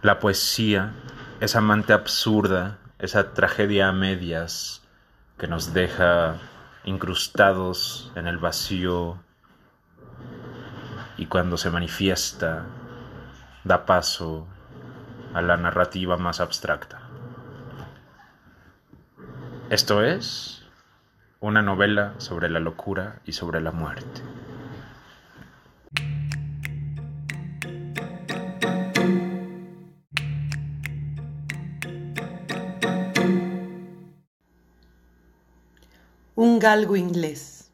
La poesía es amante absurda, esa tragedia a medias que nos deja incrustados en el vacío y cuando se manifiesta da paso a la narrativa más abstracta. Esto es una novela sobre la locura y sobre la muerte. Galgo inglés.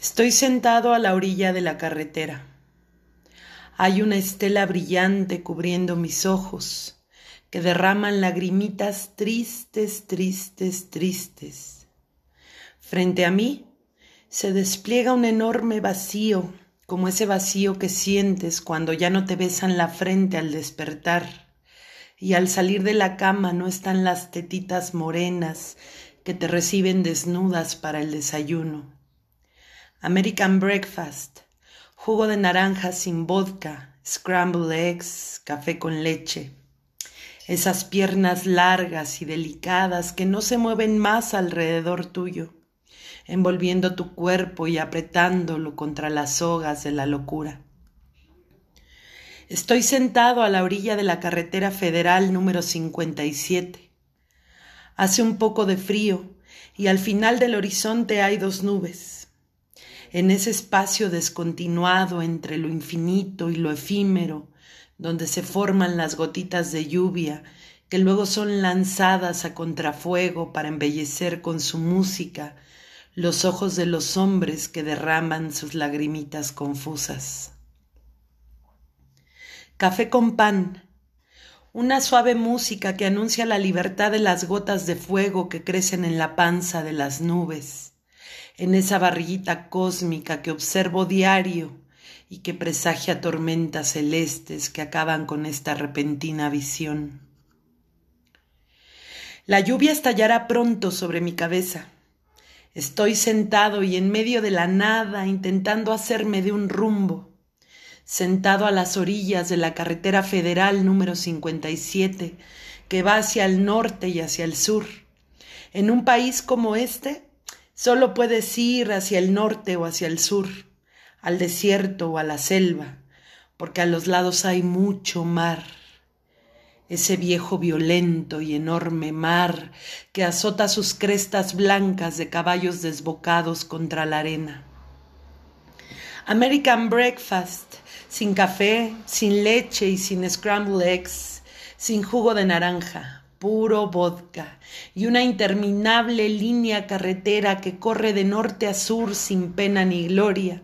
Estoy sentado a la orilla de la carretera. Hay una estela brillante cubriendo mis ojos que derraman lagrimitas tristes, tristes, tristes. Frente a mí se despliega un enorme vacío, como ese vacío que sientes cuando ya no te besan la frente al despertar y al salir de la cama no están las tetitas morenas que te reciben desnudas para el desayuno. American breakfast, jugo de naranja sin vodka, scrambled eggs, café con leche. Esas piernas largas y delicadas que no se mueven más alrededor tuyo, envolviendo tu cuerpo y apretándolo contra las sogas de la locura. Estoy sentado a la orilla de la carretera federal número 57 Hace un poco de frío y al final del horizonte hay dos nubes. En ese espacio descontinuado entre lo infinito y lo efímero, donde se forman las gotitas de lluvia que luego son lanzadas a contrafuego para embellecer con su música los ojos de los hombres que derraman sus lagrimitas confusas. Café con pan, una suave música que anuncia la libertad de las gotas de fuego que crecen en la panza de las nubes, en esa barriguita cósmica que observo diario y que presagia tormentas celestes que acaban con esta repentina visión. La lluvia estallará pronto sobre mi cabeza. Estoy sentado y en medio de la nada intentando hacerme de un rumbo sentado a las orillas de la carretera federal número 57, que va hacia el norte y hacia el sur. En un país como este, solo puedes ir hacia el norte o hacia el sur, al desierto o a la selva, porque a los lados hay mucho mar. Ese viejo violento y enorme mar que azota sus crestas blancas de caballos desbocados contra la arena. American Breakfast sin café, sin leche y sin scrambled eggs, sin jugo de naranja, puro vodka y una interminable línea carretera que corre de norte a sur sin pena ni gloria,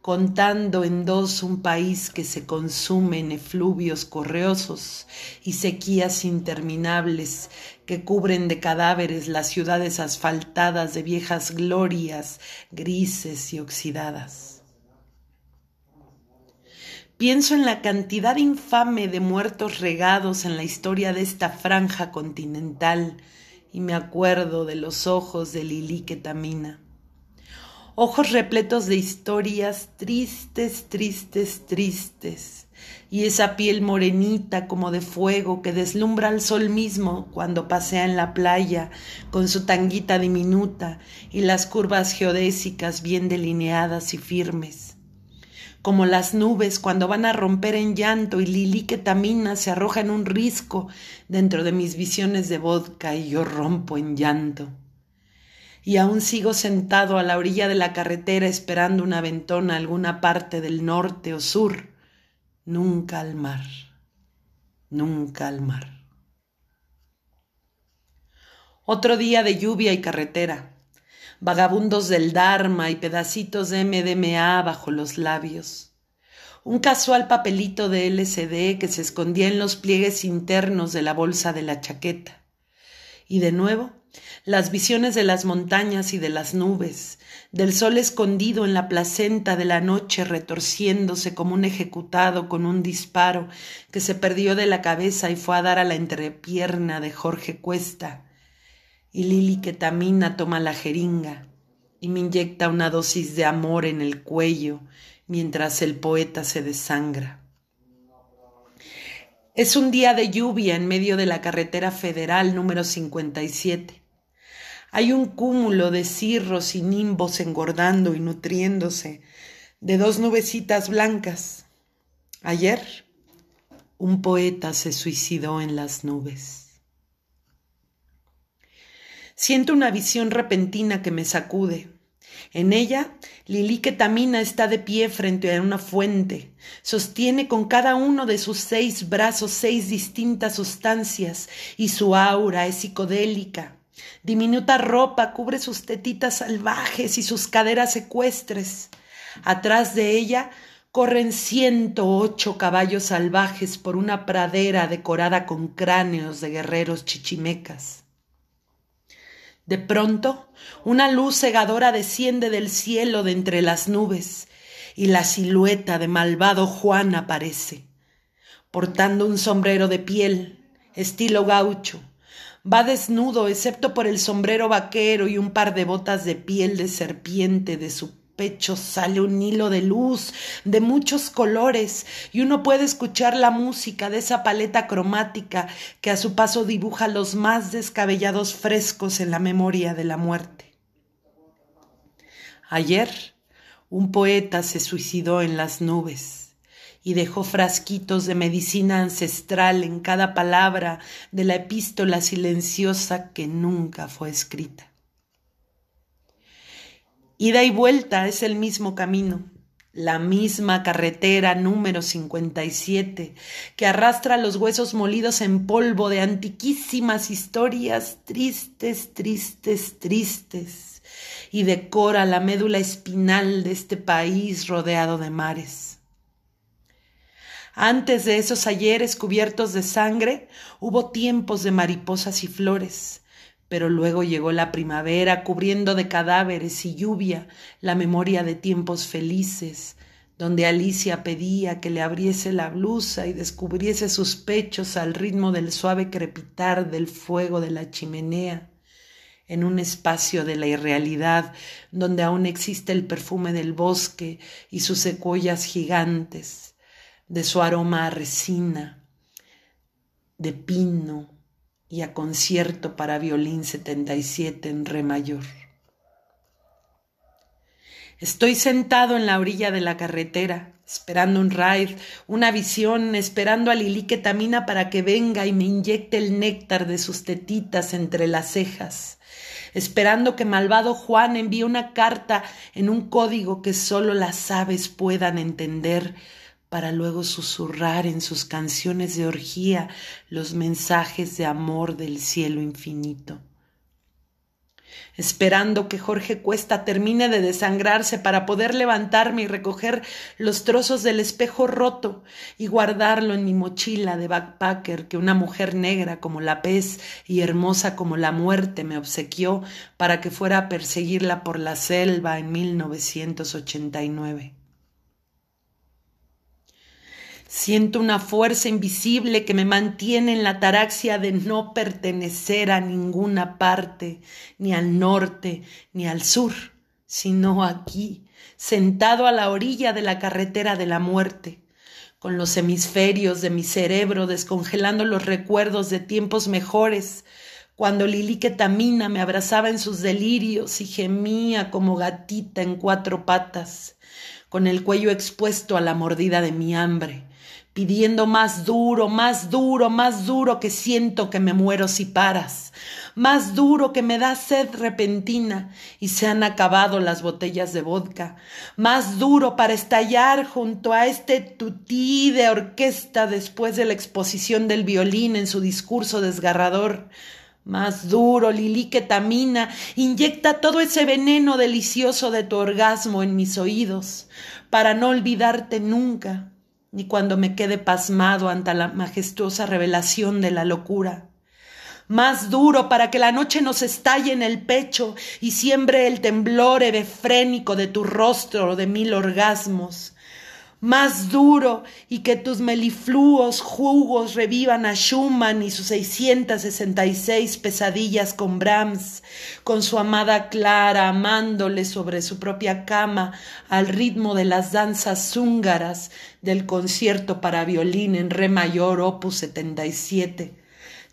contando en dos un país que se consume en efluvios correosos y sequías interminables que cubren de cadáveres las ciudades asfaltadas de viejas glorias grises y oxidadas. Pienso en la cantidad infame de muertos regados en la historia de esta franja continental y me acuerdo de los ojos de Lili Ketamina. Ojos repletos de historias tristes, tristes, tristes, y esa piel morenita como de fuego que deslumbra al sol mismo cuando pasea en la playa con su tanguita diminuta y las curvas geodésicas bien delineadas y firmes como las nubes cuando van a romper en llanto y Lili Ketamina se arroja en un risco dentro de mis visiones de vodka y yo rompo en llanto. Y aún sigo sentado a la orilla de la carretera esperando una ventona a alguna parte del norte o sur, nunca al mar, nunca al mar. Otro día de lluvia y carretera vagabundos del Dharma y pedacitos de MDMA bajo los labios. Un casual papelito de LCD que se escondía en los pliegues internos de la bolsa de la chaqueta. Y de nuevo, las visiones de las montañas y de las nubes, del sol escondido en la placenta de la noche retorciéndose como un ejecutado con un disparo que se perdió de la cabeza y fue a dar a la entrepierna de Jorge Cuesta, y Lili Ketamina toma la jeringa y me inyecta una dosis de amor en el cuello mientras el poeta se desangra. Es un día de lluvia en medio de la carretera federal número 57. Hay un cúmulo de cirros y nimbos engordando y nutriéndose de dos nubecitas blancas. Ayer un poeta se suicidó en las nubes. Siento una visión repentina que me sacude. En ella, Lili Ketamina está de pie frente a una fuente. Sostiene con cada uno de sus seis brazos seis distintas sustancias y su aura es psicodélica. Diminuta ropa cubre sus tetitas salvajes y sus caderas ecuestres. Atrás de ella corren ciento ocho caballos salvajes por una pradera decorada con cráneos de guerreros chichimecas. De pronto, una luz cegadora desciende del cielo de entre las nubes y la silueta de malvado Juan aparece, portando un sombrero de piel, estilo gaucho. Va desnudo excepto por el sombrero vaquero y un par de botas de piel de serpiente de su pecho sale un hilo de luz de muchos colores y uno puede escuchar la música de esa paleta cromática que a su paso dibuja los más descabellados frescos en la memoria de la muerte. Ayer un poeta se suicidó en las nubes y dejó frasquitos de medicina ancestral en cada palabra de la epístola silenciosa que nunca fue escrita. Ida y vuelta es el mismo camino, la misma carretera número 57 que arrastra los huesos molidos en polvo de antiquísimas historias tristes, tristes, tristes y decora la médula espinal de este país rodeado de mares. Antes de esos ayeres cubiertos de sangre hubo tiempos de mariposas y flores, pero luego llegó la primavera, cubriendo de cadáveres y lluvia la memoria de tiempos felices, donde Alicia pedía que le abriese la blusa y descubriese sus pechos al ritmo del suave crepitar del fuego de la chimenea, en un espacio de la irrealidad donde aún existe el perfume del bosque y sus secuoyas gigantes, de su aroma a resina, de pino, y a concierto para violín 77 en re mayor. Estoy sentado en la orilla de la carretera, esperando un ride, una visión, esperando a Lili Ketamina para que venga y me inyecte el néctar de sus tetitas entre las cejas, esperando que malvado Juan envíe una carta en un código que solo las aves puedan entender, para luego susurrar en sus canciones de orgía los mensajes de amor del cielo infinito. Esperando que Jorge Cuesta termine de desangrarse para poder levantarme y recoger los trozos del espejo roto y guardarlo en mi mochila de backpacker que una mujer negra como la pez y hermosa como la muerte me obsequió para que fuera a perseguirla por la selva en 1989. Siento una fuerza invisible que me mantiene en la taraxia de no pertenecer a ninguna parte, ni al norte, ni al sur, sino aquí, sentado a la orilla de la carretera de la muerte, con los hemisferios de mi cerebro descongelando los recuerdos de tiempos mejores, cuando Lili Ketamina me abrazaba en sus delirios y gemía como gatita en cuatro patas, con el cuello expuesto a la mordida de mi hambre, pidiendo más duro, más duro, más duro que siento que me muero si paras, más duro que me da sed repentina y se han acabado las botellas de vodka, más duro para estallar junto a este tutí de orquesta después de la exposición del violín en su discurso desgarrador, más duro, Lili Ketamina, inyecta todo ese veneno delicioso de tu orgasmo en mis oídos, para no olvidarte nunca, ni cuando me quede pasmado ante la majestuosa revelación de la locura. Más duro para que la noche nos estalle en el pecho y siembre el temblor hebefrénico de tu rostro de mil orgasmos. Más duro y que tus melifluos jugos revivan a Schumann y sus 666 pesadillas con Brahms, con su amada Clara amándole sobre su propia cama al ritmo de las danzas húngaras del concierto para violín en re mayor opus 77,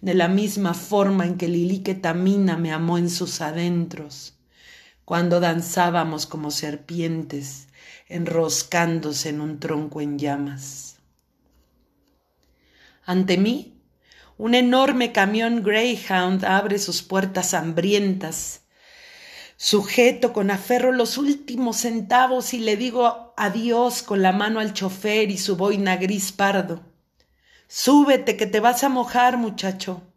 de la misma forma en que Lilique Tamina me amó en sus adentros, cuando danzábamos como serpientes enroscándose en un tronco en llamas. Ante mí, un enorme camión Greyhound abre sus puertas hambrientas. Sujeto con aferro los últimos centavos y le digo adiós con la mano al chofer y su boina gris pardo. Súbete que te vas a mojar, muchacho.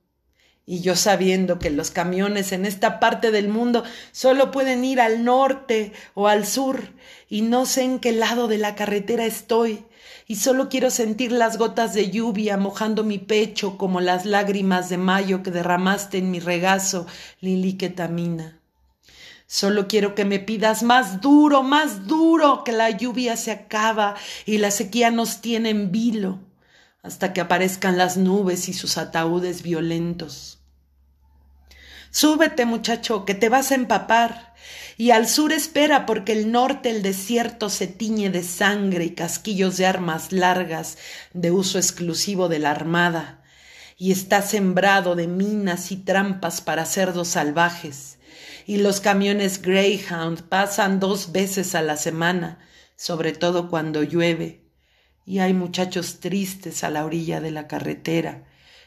Y yo sabiendo que los camiones en esta parte del mundo solo pueden ir al norte o al sur, y no sé en qué lado de la carretera estoy, y solo quiero sentir las gotas de lluvia mojando mi pecho como las lágrimas de mayo que derramaste en mi regazo, Lili Ketamina. Solo quiero que me pidas más duro, más duro, que la lluvia se acaba y la sequía nos tiene en vilo, hasta que aparezcan las nubes y sus ataúdes violentos. Súbete, muchacho, que te vas a empapar. Y al sur espera, porque el norte, el desierto, se tiñe de sangre y casquillos de armas largas de uso exclusivo de la armada, y está sembrado de minas y trampas para cerdos salvajes. Y los camiones Greyhound pasan dos veces a la semana, sobre todo cuando llueve, y hay muchachos tristes a la orilla de la carretera,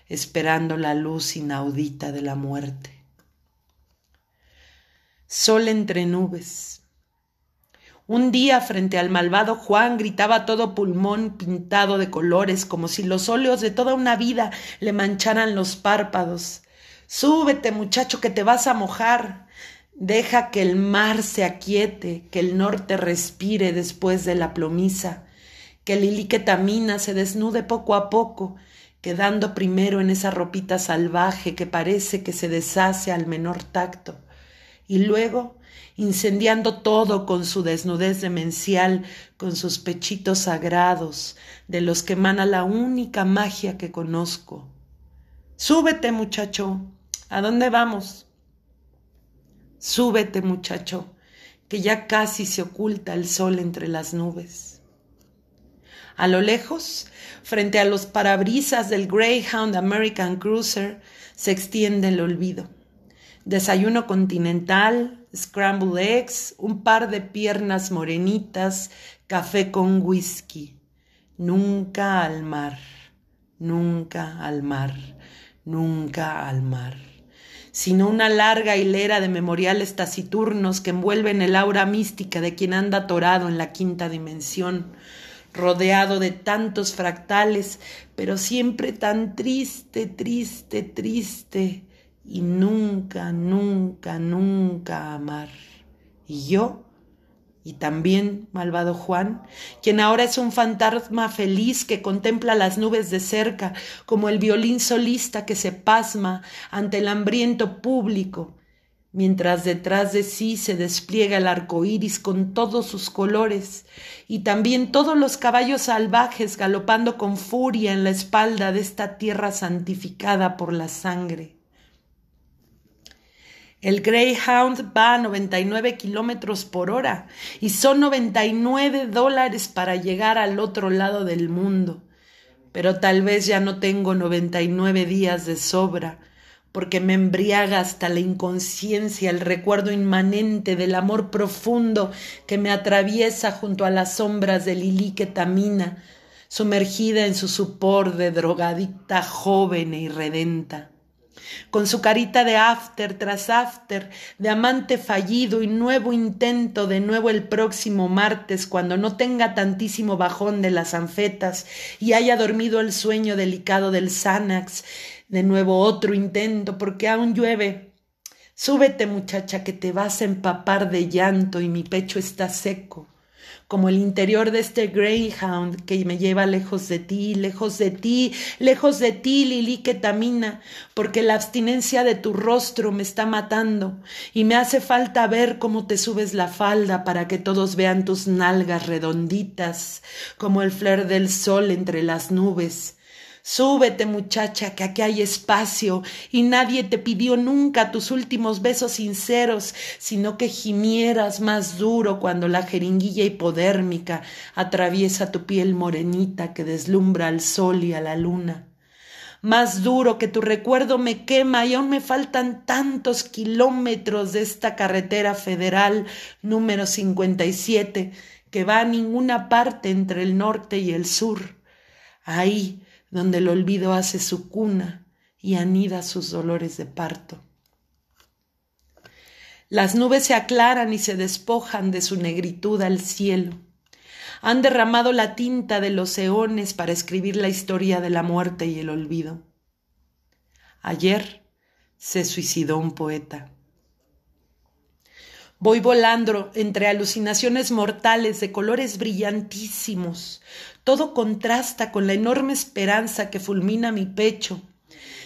esperando la luz inaudita de la muerte sol entre nubes. Un día frente al malvado Juan gritaba todo pulmón pintado de colores, como si los óleos de toda una vida le mancharan los párpados. Súbete, muchacho, que te vas a mojar. Deja que el mar se aquiete, que el norte respire después de la plomiza, que el iliquetamina se desnude poco a poco, quedando primero en esa ropita salvaje que parece que se deshace al menor tacto y luego incendiando todo con su desnudez demencial, con sus pechitos sagrados, de los que emana la única magia que conozco. Súbete, muchacho. ¿A dónde vamos? Súbete, muchacho, que ya casi se oculta el sol entre las nubes. A lo lejos, frente a los parabrisas del Greyhound American Cruiser, se extiende el olvido. Desayuno continental, scrambled eggs, un par de piernas morenitas, café con whisky. Nunca al mar, nunca al mar, nunca al mar. Sino una larga hilera de memoriales taciturnos que envuelven el aura mística de quien anda atorado en la quinta dimensión, rodeado de tantos fractales, pero siempre tan triste, triste, triste, y nunca, nunca, nunca amar. Y yo, y también malvado Juan, quien ahora es un fantasma feliz que contempla las nubes de cerca, como el violín solista que se pasma ante el hambriento público, mientras detrás de sí se despliega el arco iris con todos sus colores, y también todos los caballos salvajes galopando con furia en la espalda de esta tierra santificada por la sangre. El Greyhound va a 99 kilómetros por hora y son 99 dólares para llegar al otro lado del mundo. Pero tal vez ya no tengo 99 días de sobra, porque me embriaga hasta la inconsciencia el recuerdo inmanente del amor profundo que me atraviesa junto a las sombras de Lili Ketamina, sumergida en su supor de drogadicta joven e irredenta. Con su carita de after tras after, de amante fallido y nuevo intento de nuevo el próximo martes cuando no tenga tantísimo bajón de las anfetas y haya dormido el sueño delicado del Xanax, de nuevo otro intento porque aún llueve. Súbete muchacha que te vas a empapar de llanto y mi pecho está seco. como el interior de este Greyhound que me lleva lejos de ti, lejos de ti, lejos de ti, Lili Ketamina, porque la abstinencia de tu rostro me está matando y me hace falta ver cómo te subes la falda para que todos vean tus nalgas redonditas, como el flair del sol entre las nubes Súbete, muchacha, que aquí hay espacio y nadie te pidió nunca tus últimos besos sinceros, sino que gimieras más duro cuando la jeringuilla hipodérmica atraviesa tu piel morenita que deslumbra al sol y a la luna. Más duro que tu recuerdo me quema y aún me faltan tantos kilómetros de esta carretera federal número 57 que va a ninguna parte entre el norte y el sur. Ahí, donde el olvido hace su cuna y anida sus dolores de parto. Las nubes se aclaran y se despojan de su negritud al cielo. Han derramado la tinta de los eones para escribir la historia de la muerte y el olvido. Ayer se suicidó un poeta. Voy volando entre alucinaciones mortales de colores brillantísimos. Todo contrasta con la enorme esperanza que fulmina mi pecho.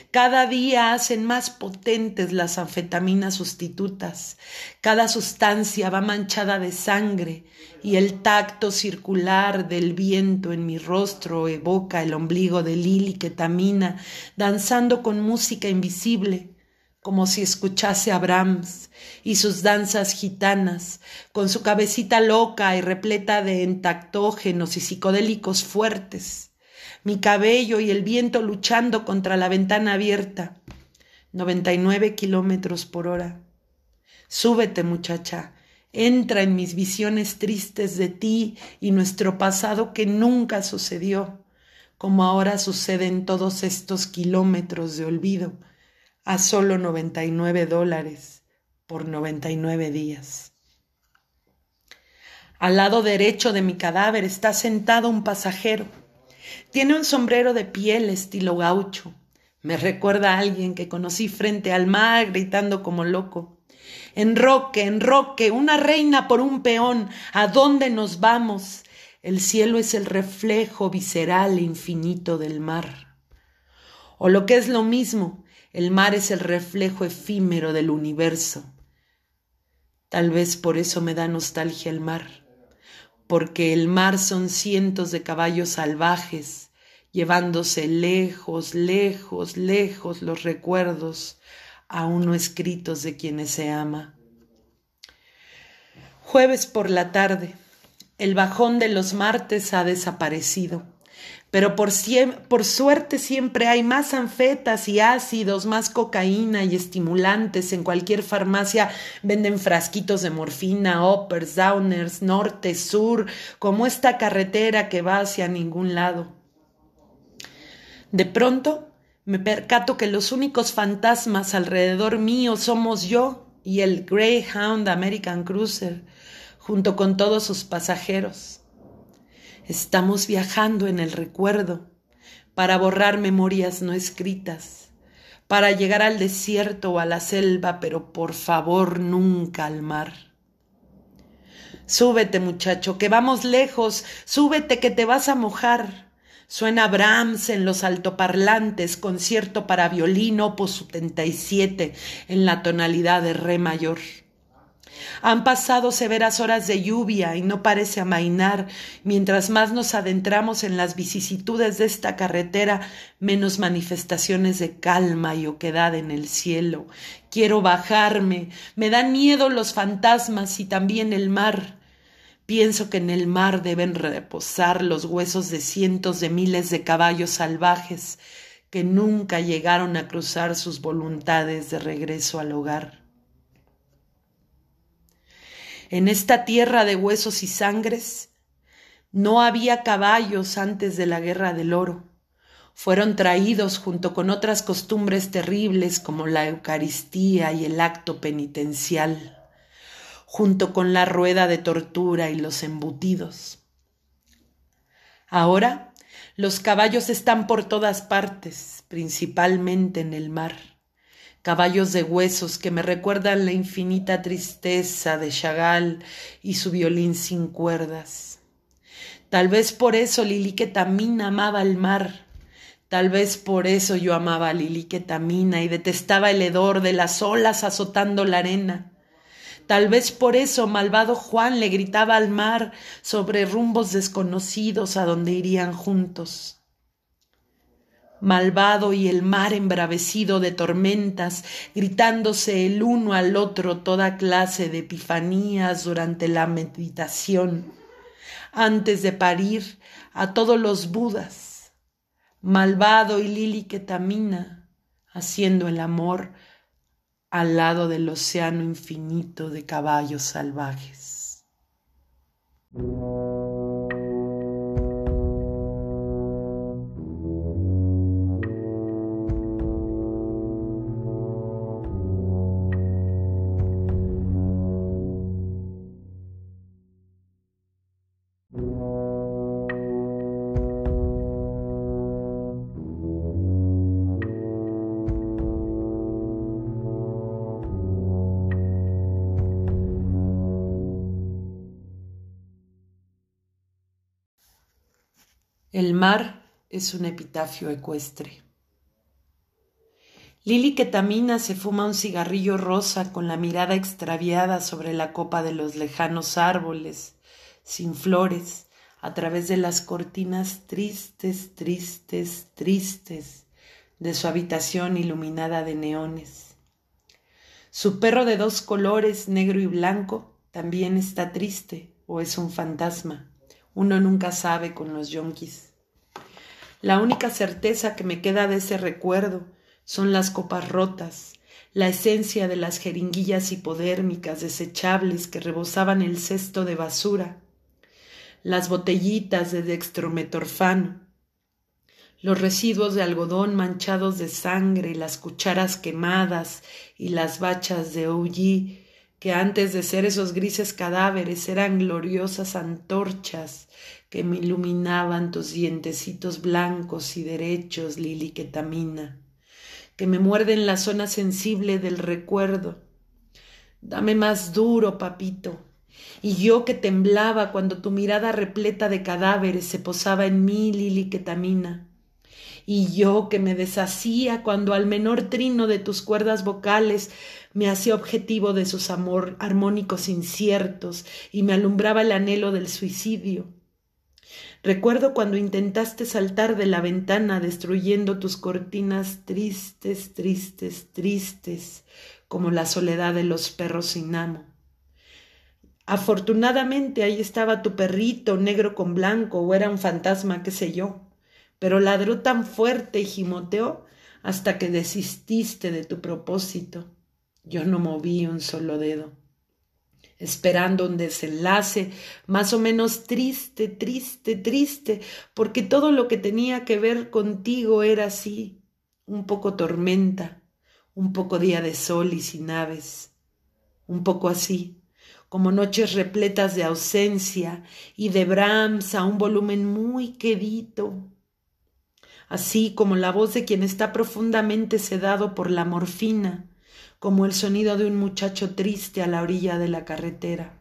Cada día hacen más potentes las anfetaminas sustitutas. Cada sustancia va manchada de sangre y el tacto circular del viento en mi rostro evoca el ombligo de Lili Ketamina danzando con música invisible como si escuchase a Brahms y sus danzas gitanas, con su cabecita loca y repleta de entactógenos y psicodélicos fuertes, mi cabello y el viento luchando contra la ventana abierta, noventa y nueve kilómetros por hora. Súbete, muchacha, entra en mis visiones tristes de ti y nuestro pasado que nunca sucedió, como ahora sucede en todos estos kilómetros de olvido a solo 99 dólares por 99 días. Al lado derecho de mi cadáver está sentado un pasajero. Tiene un sombrero de piel estilo gaucho. Me recuerda a alguien que conocí frente al mar gritando como loco. Enroque, enroque, una reina por un peón, ¿a dónde nos vamos? El cielo es el reflejo visceral e infinito del mar. O lo que es lo mismo, el mar es el reflejo efímero del universo. Tal vez por eso me da nostalgia el mar, porque el mar son cientos de caballos salvajes, llevándose lejos, lejos, lejos los recuerdos, aún no escritos de quienes se ama. Jueves por la tarde. El bajón de los martes ha desaparecido pero por, suerte siempre hay más anfetas y ácidos, más cocaína y estimulantes. En cualquier farmacia venden frasquitos de morfina, uppers, downers, norte, sur, como esta carretera que va hacia ningún lado. De pronto me percato que los únicos fantasmas alrededor mío somos yo y el Greyhound American Cruiser, junto con todos sus pasajeros. Estamos viajando en el recuerdo para borrar memorias no escritas, para llegar al desierto o a la selva, pero por favor nunca al mar. Súbete, muchacho, que vamos lejos, súbete que te vas a mojar. Suena Brahms en los altoparlantes, concierto para violín opus 77 en la tonalidad de re mayor. Han pasado severas horas de lluvia y no parece amainar. Mientras más nos adentramos en las vicisitudes de esta carretera, menos manifestaciones de calma y oquedad en el cielo. Quiero bajarme. Me dan miedo los fantasmas y también el mar. Pienso que en el mar deben reposar los huesos de cientos de miles de caballos salvajes que nunca llegaron a cruzar sus voluntades de regreso al hogar. En esta tierra de huesos y sangres no había caballos antes de la guerra del oro. Fueron traídos junto con otras costumbres terribles como la Eucaristía y el acto penitencial, junto con la rueda de tortura y los embutidos. Ahora los caballos están por todas partes, principalmente en el mar. Caballos de huesos que me recuerdan la infinita tristeza de Chagall y su violín sin cuerdas. Tal vez por eso Lili Ketamina amaba el mar, tal vez por eso yo amaba a Lili Ketamina y detestaba el hedor de las olas azotando la arena. Tal vez por eso malvado Juan le gritaba al mar sobre rumbos desconocidos a donde irían juntos malvado y el mar embravecido de tormentas, gritándose el uno al otro toda clase de epifanías durante la meditación, antes de parir a todos los budas, malvado y Lili Ketamina, haciendo el amor al lado del océano infinito de caballos salvajes. Mar es un epitafio ecuestre. Lili Ketamina se fuma un cigarrillo rosa con la mirada extraviada sobre la copa de los lejanos árboles, sin flores, a través de las cortinas tristes, tristes, tristes de su habitación iluminada de neones. Su perro de dos colores, negro y blanco, también está triste o es un fantasma. Uno nunca sabe con los yonkis. La única certeza que me queda de ese recuerdo son las copas rotas, la esencia de las jeringuillas hipodérmicas desechables que rebosaban el cesto de basura, las botellitas de dextrometorfano, los residuos de algodón manchados de sangre, las cucharas quemadas y las bachas de OG que antes de ser esos grises cadáveres eran gloriosas antorchas que me iluminaban tus dientecitos blancos y derechos, Lili Ketamina, que me muerden la zona sensible del recuerdo. Dame más duro, papito. Y yo que temblaba cuando tu mirada repleta de cadáveres se posaba en mí, Lili Ketamina y yo que me deshacía cuando al menor trino de tus cuerdas vocales me hacía objetivo de sus amor armónicos inciertos y me alumbraba el anhelo del suicidio. Recuerdo cuando intentaste saltar de la ventana destruyendo tus cortinas tristes, tristes, tristes, como la soledad de los perros sin amo. Afortunadamente ahí estaba tu perrito negro con blanco o era un fantasma, qué sé yo, pero ladró tan fuerte y gimoteó hasta que desististe de tu propósito. Yo no moví un solo dedo, esperando un desenlace más o menos triste, triste, triste, porque todo lo que tenía que ver contigo era así, un poco tormenta, un poco día de sol y sin aves, un poco así, como noches repletas de ausencia y de Brahms a un volumen muy quedito, así como la voz de quien está profundamente sedado por la morfina, como el sonido de un muchacho triste a la orilla de la carretera.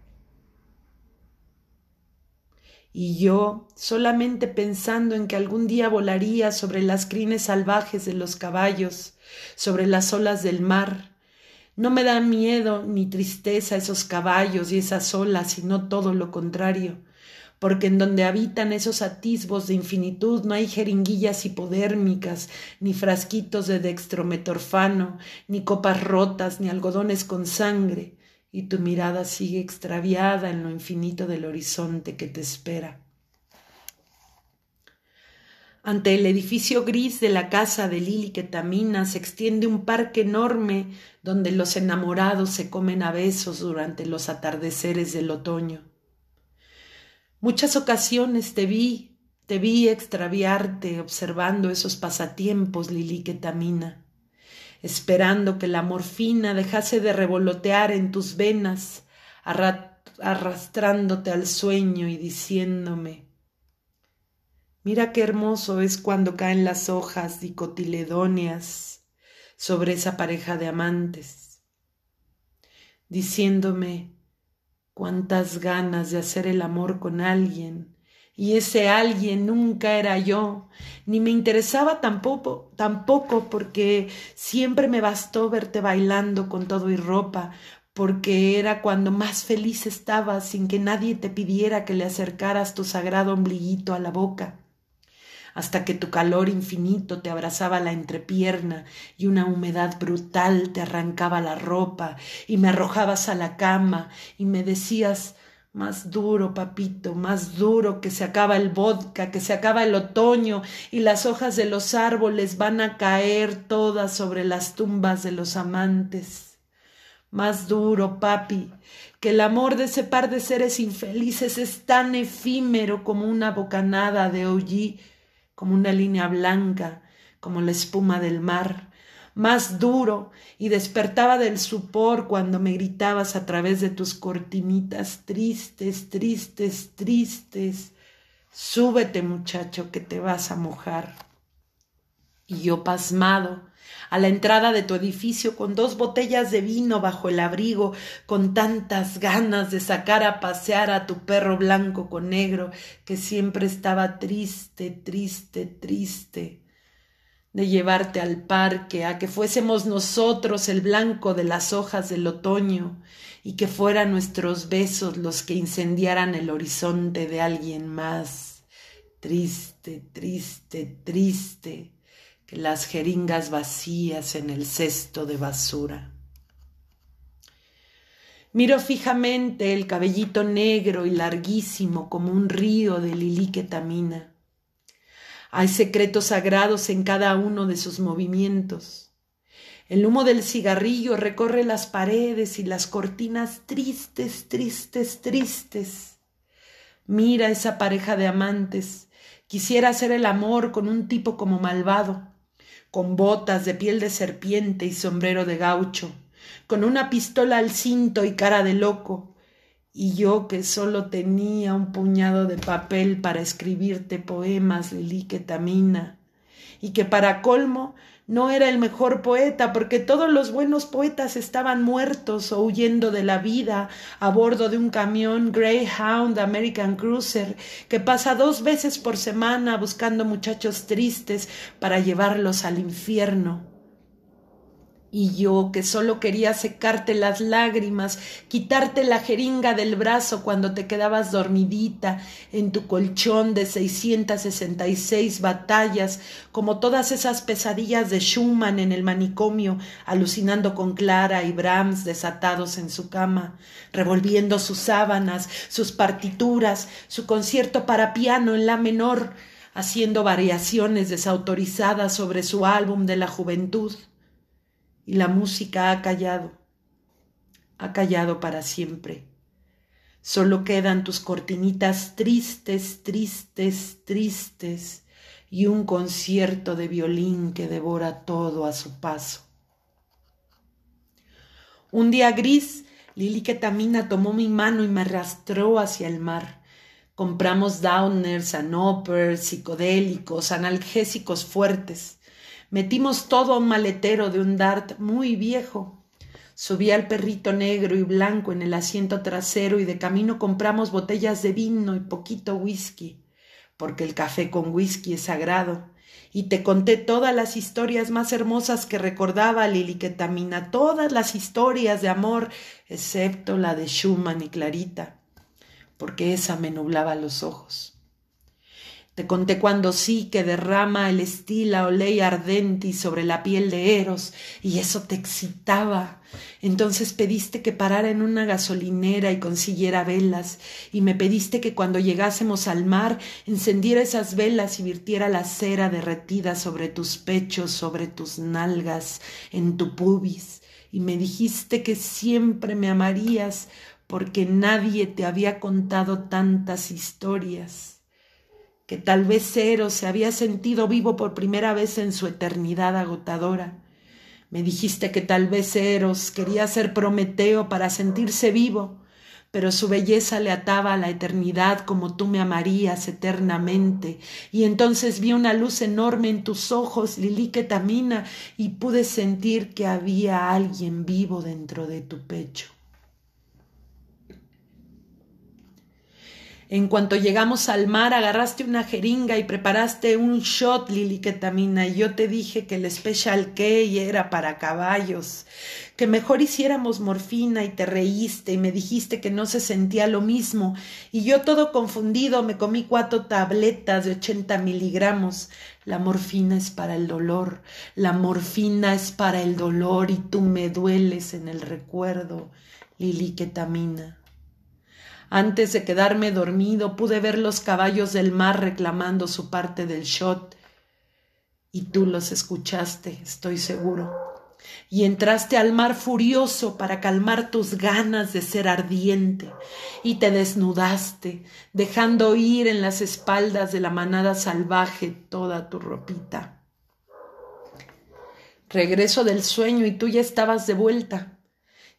Y yo, solamente pensando en que algún día volaría sobre las crines salvajes de los caballos, sobre las olas del mar, no me da miedo ni tristeza esos caballos y esas olas, sino todo lo contrario, porque en donde habitan esos atisbos de infinitud no hay jeringuillas hipodérmicas, ni frasquitos de dextrometorfano, ni copas rotas, ni algodones con sangre, y tu mirada sigue extraviada en lo infinito del horizonte que te espera. Ante el edificio gris de la casa de Lili Ketamina se extiende un parque enorme donde los enamorados se comen a besos durante los atardeceres del otoño. Muchas ocasiones te vi, te vi extraviarte observando esos pasatiempos, Lili Ketamina, esperando que la morfina dejase de revolotear en tus venas, arrastrándote al sueño y diciéndome Mira qué hermoso es cuando caen las hojas dicotiledóneas sobre esa pareja de amantes, diciéndome cuántas ganas de hacer el amor con alguien, y ese alguien nunca era yo, ni me interesaba tampoco, tampoco porque siempre me bastó verte bailando con todo y ropa, porque era cuando más feliz estabas sin que nadie te pidiera que le acercaras tu sagrado ombliguito a la boca hasta que tu calor infinito te abrazaba la entrepierna y una humedad brutal te arrancaba la ropa y me arrojabas a la cama y me decías más duro, papito, más duro, que se acaba el vodka, que se acaba el otoño y las hojas de los árboles van a caer todas sobre las tumbas de los amantes. Más duro, papi, que el amor de ese par de seres infelices es tan efímero como una bocanada de ollí, como una línea blanca, como la espuma del mar, más duro, y despertaba del supor cuando me gritabas a través de tus cortinitas tristes, tristes, tristes. Súbete, muchacho, que te vas a mojar. Y yo pasmado, a la entrada de tu edificio con dos botellas de vino bajo el abrigo, con tantas ganas de sacar a pasear a tu perro blanco con negro, que siempre estaba triste, triste, triste, de llevarte al parque, a que fuésemos nosotros el blanco de las hojas del otoño, y que fueran nuestros besos los que incendiaran el horizonte de alguien más. Triste, triste, triste las jeringas vacías en el cesto de basura. Miro fijamente el cabellito negro y larguísimo como un río de liliquetamina. Hay secretos sagrados en cada uno de sus movimientos. El humo del cigarrillo recorre las paredes y las cortinas tristes, tristes, tristes. Mira esa pareja de amantes. Quisiera hacer el amor con un tipo como malvado con botas de piel de serpiente y sombrero de gaucho, con una pistola al cinto y cara de loco, y yo que solo tenía un puñado de papel para escribirte poemas, Lili Tamina, y que para colmo no era el mejor poeta porque todos los buenos poetas estaban muertos o huyendo de la vida a bordo de un camión Greyhound American Cruiser que pasa dos veces por semana buscando muchachos tristes para llevarlos al infierno. Y yo, que solo quería secarte las lágrimas, quitarte la jeringa del brazo cuando te quedabas dormidita en tu colchón de seiscientas sesenta y seis batallas, como todas esas pesadillas de Schumann en el manicomio, alucinando con Clara y Brahms desatados en su cama, revolviendo sus sábanas, sus partituras, su concierto para piano en la menor, haciendo variaciones desautorizadas sobre su álbum de la juventud y la música ha callado, ha callado para siempre. Solo quedan tus cortinitas tristes, tristes, tristes y un concierto de violín que devora todo a su paso. Un día gris, Lili Ketamina tomó mi mano y me arrastró hacia el mar. Compramos downers, anoppers, psicodélicos, analgésicos fuertes. Metimos todo a un maletero de un Dart muy viejo. Subí al perrito negro y blanco en el asiento trasero y de camino compramos botellas de vino y poquito whisky, porque el café con whisky es sagrado. Y te conté todas las historias más hermosas que recordaba Lili Ketamina, todas las historias de amor, excepto la de Schumann y Clarita, porque esa me nublaba los ojos. Te conté cuando sí que derrama el estila o ley ardenti sobre la piel de Eros, y eso te excitaba. Entonces pediste que parara en una gasolinera y consiguiera velas, y me pediste que cuando llegásemos al mar encendiera esas velas y virtiera la cera derretida sobre tus pechos, sobre tus nalgas, en tu pubis, y me dijiste que siempre me amarías porque nadie te había contado tantas historias que tal vez Eros se había sentido vivo por primera vez en su eternidad agotadora. Me dijiste que tal vez Eros quería ser Prometeo para sentirse vivo, pero su belleza le ataba a la eternidad como tú me amarías eternamente. Y entonces vi una luz enorme en tus ojos, Lili Ketamina, y pude sentir que había alguien vivo dentro de tu pecho. En cuanto llegamos al mar, agarraste una jeringa y preparaste un shot, Lili Ketamina, y yo te dije que el Special K era para caballos, que mejor hiciéramos morfina y te reíste y me dijiste que no se sentía lo mismo, y yo todo confundido me comí cuatro tabletas de ochenta miligramos. La morfina es para el dolor, la morfina es para el dolor y tú me dueles en el recuerdo, Lili Ketamina. Antes de quedarme dormido pude ver los caballos del mar reclamando su parte del shot. Y tú los escuchaste, estoy seguro. Y entraste al mar furioso para calmar tus ganas de ser ardiente. Y te desnudaste, dejando ir en las espaldas de la manada salvaje toda tu ropita. Regreso del sueño y tú ya estabas de vuelta.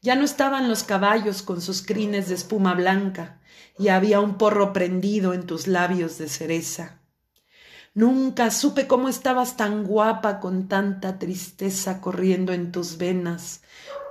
Ya no estaban los caballos con sus crines de espuma blanca, y había un porro prendido en tus labios de cereza. Nunca supe cómo estabas tan guapa con tanta tristeza corriendo en tus venas,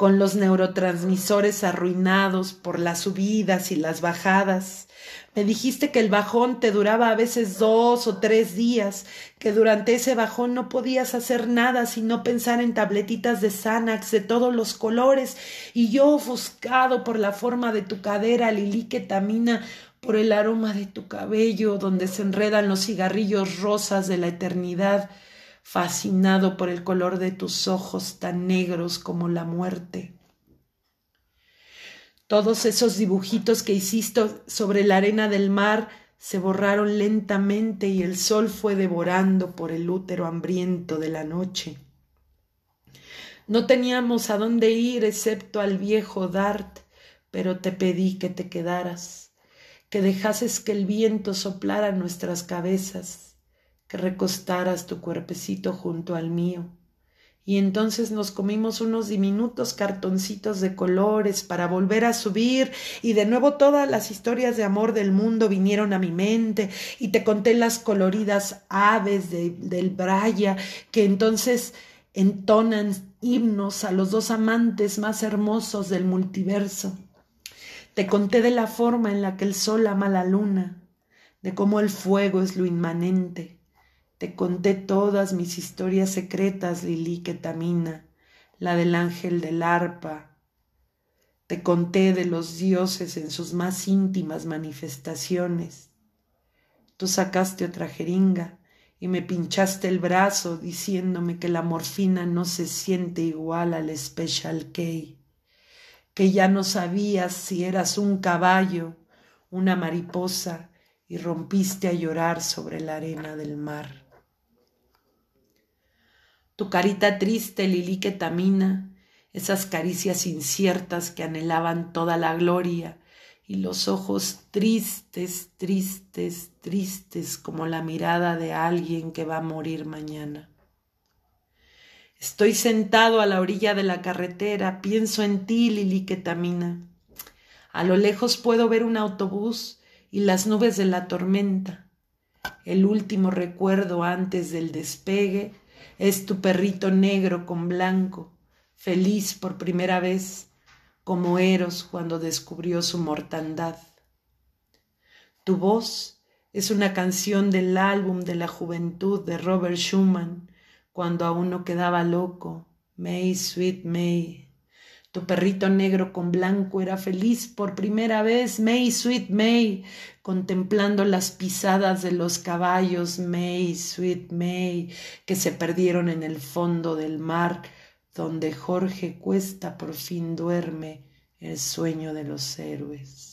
con los neurotransmisores arruinados por las subidas y las bajadas, me dijiste que el bajón te duraba a veces dos o tres días, que durante ese bajón no podías hacer nada sino pensar en tabletitas de Xanax de todos los colores, y yo ofuscado por la forma de tu cadera, Lili tamina por el aroma de tu cabello, donde se enredan los cigarrillos rosas de la eternidad, fascinado por el color de tus ojos tan negros como la muerte. Todos esos dibujitos que hiciste sobre la arena del mar se borraron lentamente y el sol fue devorando por el útero hambriento de la noche. No teníamos a dónde ir excepto al viejo Dart, pero te pedí que te quedaras, que dejases que el viento soplara nuestras cabezas, que recostaras tu cuerpecito junto al mío y entonces nos comimos unos diminutos cartoncitos de colores para volver a subir y de nuevo todas las historias de amor del mundo vinieron a mi mente y te conté las coloridas aves del Braya que entonces entonan himnos a los dos amantes más hermosos del multiverso. Te conté de la forma en la que el sol ama la luna, de cómo el fuego es lo inmanente, te conté todas mis historias secretas, Lili Ketamina, la del ángel del arpa. Te conté de los dioses en sus más íntimas manifestaciones. Tú sacaste otra jeringa y me pinchaste el brazo diciéndome que la morfina no se siente igual al Special K, que ya no sabías si eras un caballo, una mariposa, y rompiste a llorar sobre la arena del mar tu carita triste, Lili Ketamina, esas caricias inciertas que anhelaban toda la gloria, y los ojos tristes, tristes, tristes como la mirada de alguien que va a morir mañana. Estoy sentado a la orilla de la carretera, pienso en ti, Lili Ketamina. A lo lejos puedo ver un autobús y las nubes de la tormenta. El último recuerdo antes del despegue es tu perrito negro con blanco, feliz por primera vez, como Eros cuando descubrió su mortandad. Tu voz es una canción del álbum de la juventud de Robert Schumann, cuando aún no quedaba loco, May, sweet May. Tu perrito negro con blanco era feliz por primera vez, May, sweet May, contemplando las pisadas de los caballos, May, sweet May, que se perdieron en el fondo del mar, donde Jorge Cuesta por fin duerme el sueño de los héroes.